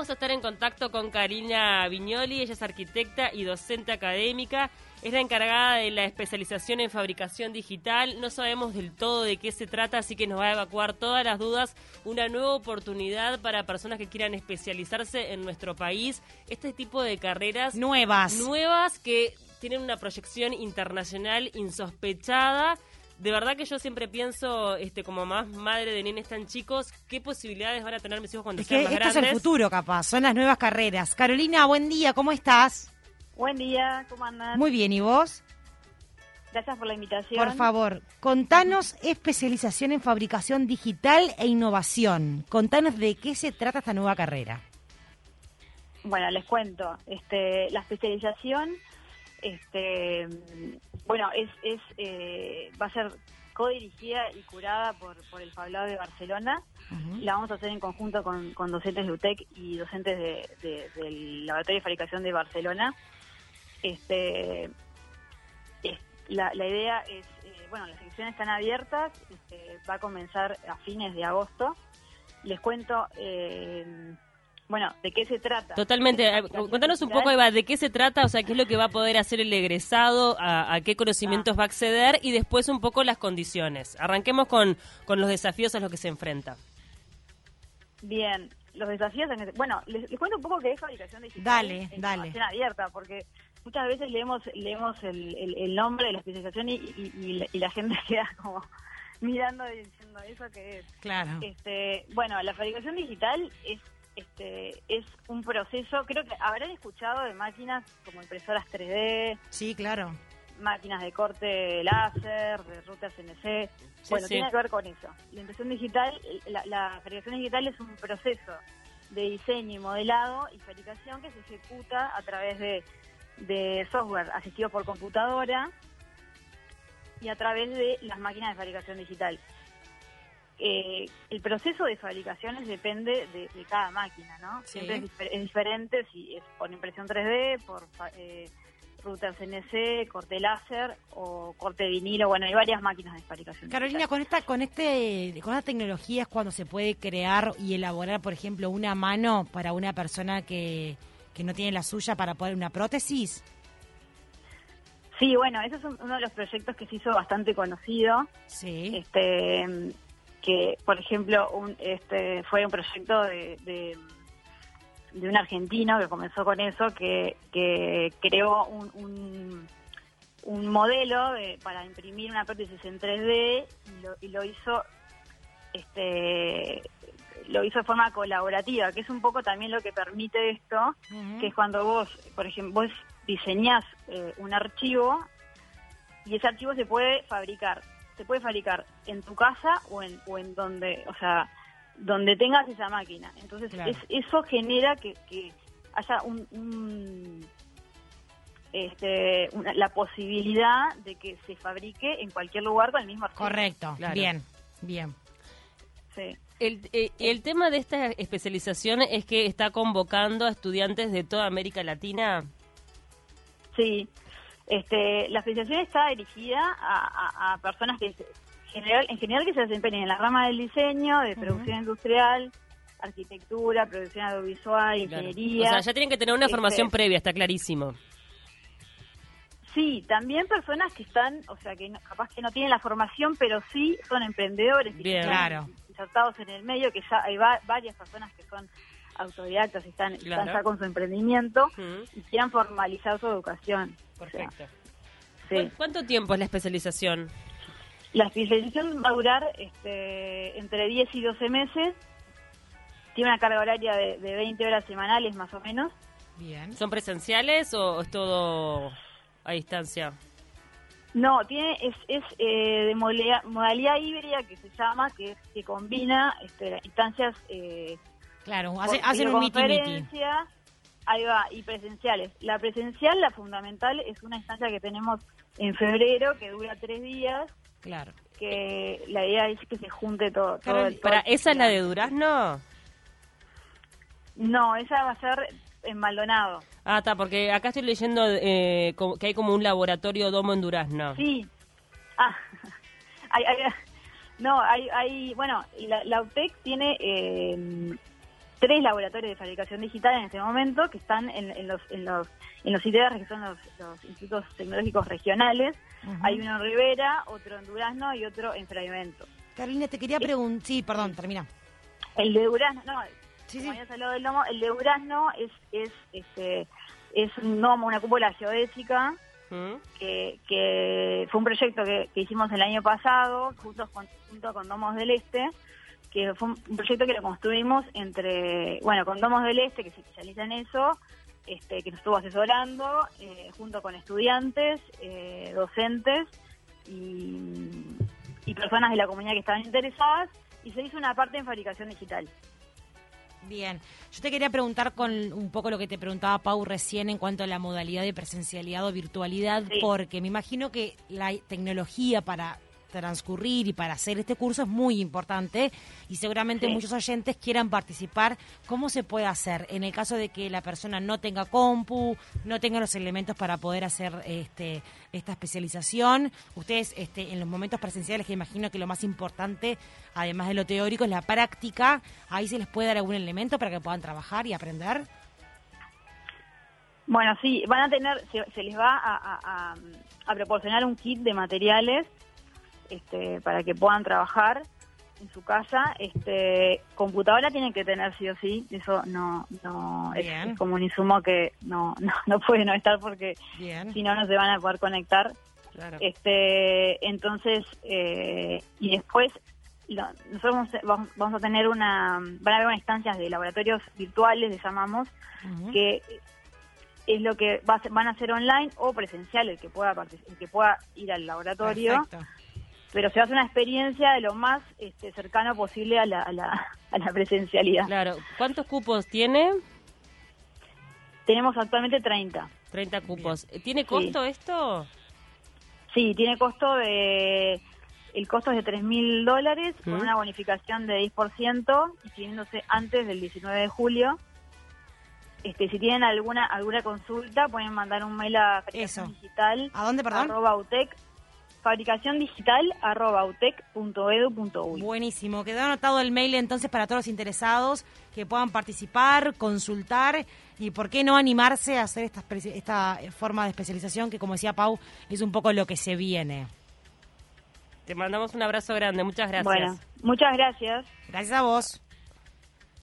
Vamos a estar en contacto con Karina Viñoli, ella es arquitecta y docente académica, es la encargada de la especialización en fabricación digital, no sabemos del todo de qué se trata, así que nos va a evacuar todas las dudas, una nueva oportunidad para personas que quieran especializarse en nuestro país, este tipo de carreras nuevas, nuevas que tienen una proyección internacional insospechada de verdad que yo siempre pienso, este, como más madre de nenes tan chicos, qué posibilidades van a tener mis hijos cuando sean más esto grandes. es el futuro, capaz, son las nuevas carreras. Carolina, buen día, ¿cómo estás? Buen día, ¿cómo andan? Muy bien, ¿y vos? Gracias por la invitación. Por favor, contanos especialización en fabricación digital e innovación. Contanos de qué se trata esta nueva carrera. Bueno, les cuento. Este, la especialización este, bueno, es, es eh, va a ser codirigida y curada por, por el Fablado de Barcelona. La vamos a hacer en conjunto con, con docentes de UTEC y docentes de, del Laboratorio de Fabricación de Barcelona. Este, la, la, idea es, eh, bueno, las secciones están abiertas, este, va a comenzar a fines de agosto. Les cuento... Eh, bueno, ¿de qué se trata? Totalmente. Cuéntanos un poco, Eva, de qué se trata, o sea, qué es lo que va a poder hacer el egresado, a, qué conocimientos ah. va a acceder y después un poco las condiciones. Arranquemos con, con los desafíos a los que se enfrenta. Bien, los desafíos... Bueno, les, cuento un poco qué es fabricación digital. Dale, en dale. abierta, porque muchas veces leemos leemos el, el, nombre de la especialización y, y, la gente queda como mirando y diciendo eso que es. Claro. Este, bueno, la fabricación digital es este, es un proceso, creo que habrán escuchado de máquinas como impresoras 3D. Sí, claro. Máquinas de corte láser, de rutas CNC. bueno, tiene que ver con eso. La impresión digital, la, la fabricación digital es un proceso de diseño y modelado y fabricación que se ejecuta a través de, de software asistido por computadora y a través de las máquinas de fabricación digital. Eh, el proceso de fabricaciones depende de, cada máquina, ¿no? Siempre es, diferente si es por impresión 3D, por eh, ruta CNC, corte láser o corte vinilo. Bueno, hay varias máquinas de fabricación. Carolina, con esta, con este, con esta tecnología es cuando se puede crear y elaborar, por ejemplo, una mano para una persona que, que no tiene la suya para poner una prótesis. Sí, bueno, ese es uno de los proyectos que se hizo bastante conocido. Sí. Este, que, por ejemplo, un, este, fue un proyecto de, de, un argentino que comenzó con eso, que, que creó un, un, un modelo para imprimir una prótesis en 3D y lo, y lo hizo este lo hizo de forma colaborativa, que es un poco también lo que permite esto, que es cuando vos, por ejemplo, vos diseñás eh, un archivo y ese archivo se puede fabricar se puede fabricar en tu casa o en, o en donde, o sea, donde tengas esa máquina. Entonces, eso genera que, haya un, este, la posibilidad de que se fabrique en cualquier lugar con el mismo archivo. Correcto, bien, bien. Sí. El, eh, el tema de esta especialización es que está convocando a estudiantes de toda América Latina. Sí, este, la especialización está dirigida a, personas que general, en general que se desempeñen en la rama del diseño, de producción industrial, arquitectura, producción audiovisual, ingeniería. O sea, ya tienen que tener una formación este, previa, está clarísimo. Sí, también personas que están, o sea, que capaz que no tienen la formación, pero sí son emprendedores y Bien, claro. insertados en el medio, que ya hay varias personas que son autodidactas y están, ya con su emprendimiento y quieran formalizar su educación. Perfecto. ¿Cuánto tiempo es la especialización? La especialización va a durar este, entre 10 y 12 meses. Tiene una carga horaria de, 20 horas semanales más o menos. Bien. ¿Son presenciales o es todo a distancia? No, tiene es, es eh, de modalidad, híbrida que se llama, que, que combina este, instancias. Eh, claro, hacen un miti Ahí va, y presenciales. La presencial, la fundamental, es una instancia que tenemos en febrero que dura tres días. Claro. Que la idea es que se junte todo. ¿Para esa es la de Durazno? No, esa va a ser en Maldonado. Ah, está, porque acá estoy leyendo eh, que hay como un laboratorio domo en Durazno. Sí. Ah, no, hay, hay bueno, la, la UTEC tiene... Eh, tres laboratorios de fabricación digital en este momento que están en, los en los en los ITER, que son los, institutos tecnológicos regionales. Hay uno en Rivera, otro en Durazno y otro en Fragmento. Carolina, te quería preguntar, sí, perdón, termina. El de Durazno, no, sí, como sí. hablado del lomo, el de Durazno es es este es un domo, una cúpula geodésica que, que, fue un proyecto que, hicimos el año pasado, junto con, junto con Domos del Este, que fue un proyecto que lo construimos entre, bueno, con Domos del Este, que se especializa en eso, este, que nos estuvo asesorando, eh, junto con estudiantes, eh, docentes y, y personas de la comunidad que estaban interesadas, y se hizo una parte en fabricación digital. Bien, yo te quería preguntar con un poco lo que te preguntaba Pau recién en cuanto a la modalidad de presencialidad o virtualidad, porque me imagino que la tecnología para transcurrir y para hacer este curso es muy importante y seguramente muchos oyentes quieran participar. ¿Cómo se puede hacer en el caso de que la persona no tenga compu, no tenga los elementos para poder hacer este, esta especialización? Ustedes este, en los momentos presenciales, que imagino que lo más importante, además de lo teórico, es la práctica, ahí se les puede dar algún elemento para que puedan trabajar y aprender. Bueno, sí, van a tener, se, les va a, a proporcionar un kit de materiales este, para que puedan trabajar en su casa. Este, computadora tienen que tener sí o sí, eso no, no es, como un insumo que no, no, no puede no estar porque si no no se van a poder conectar. Este, entonces, eh, y después nosotros vamos, a tener una, van a haber instancias de laboratorios virtuales, le llamamos, que es lo que va van a ser online o presencial, el que pueda el que pueda ir al laboratorio pero se hace una experiencia de lo más este, cercano posible a la, a, la, a la presencialidad. Claro. ¿Cuántos cupos tiene? Tenemos actualmente 30. 30 cupos. ¿Tiene costo esto? Sí, tiene costo de... El costo es de 3 mil dólares con una bonificación de 10%, inscribiéndose antes del 19 de julio. Este, si tienen alguna alguna consulta, pueden mandar un mail a Eso. digital. ¿A dónde, perdón? fabricación digital arroba Buenísimo, quedó anotado el mail entonces para todos los interesados que puedan participar, consultar y por qué no animarse a hacer esta, esta forma de especialización que como decía Pau es un poco lo que se viene. Te mandamos un abrazo grande, muchas gracias. Bueno, muchas gracias. Gracias a vos.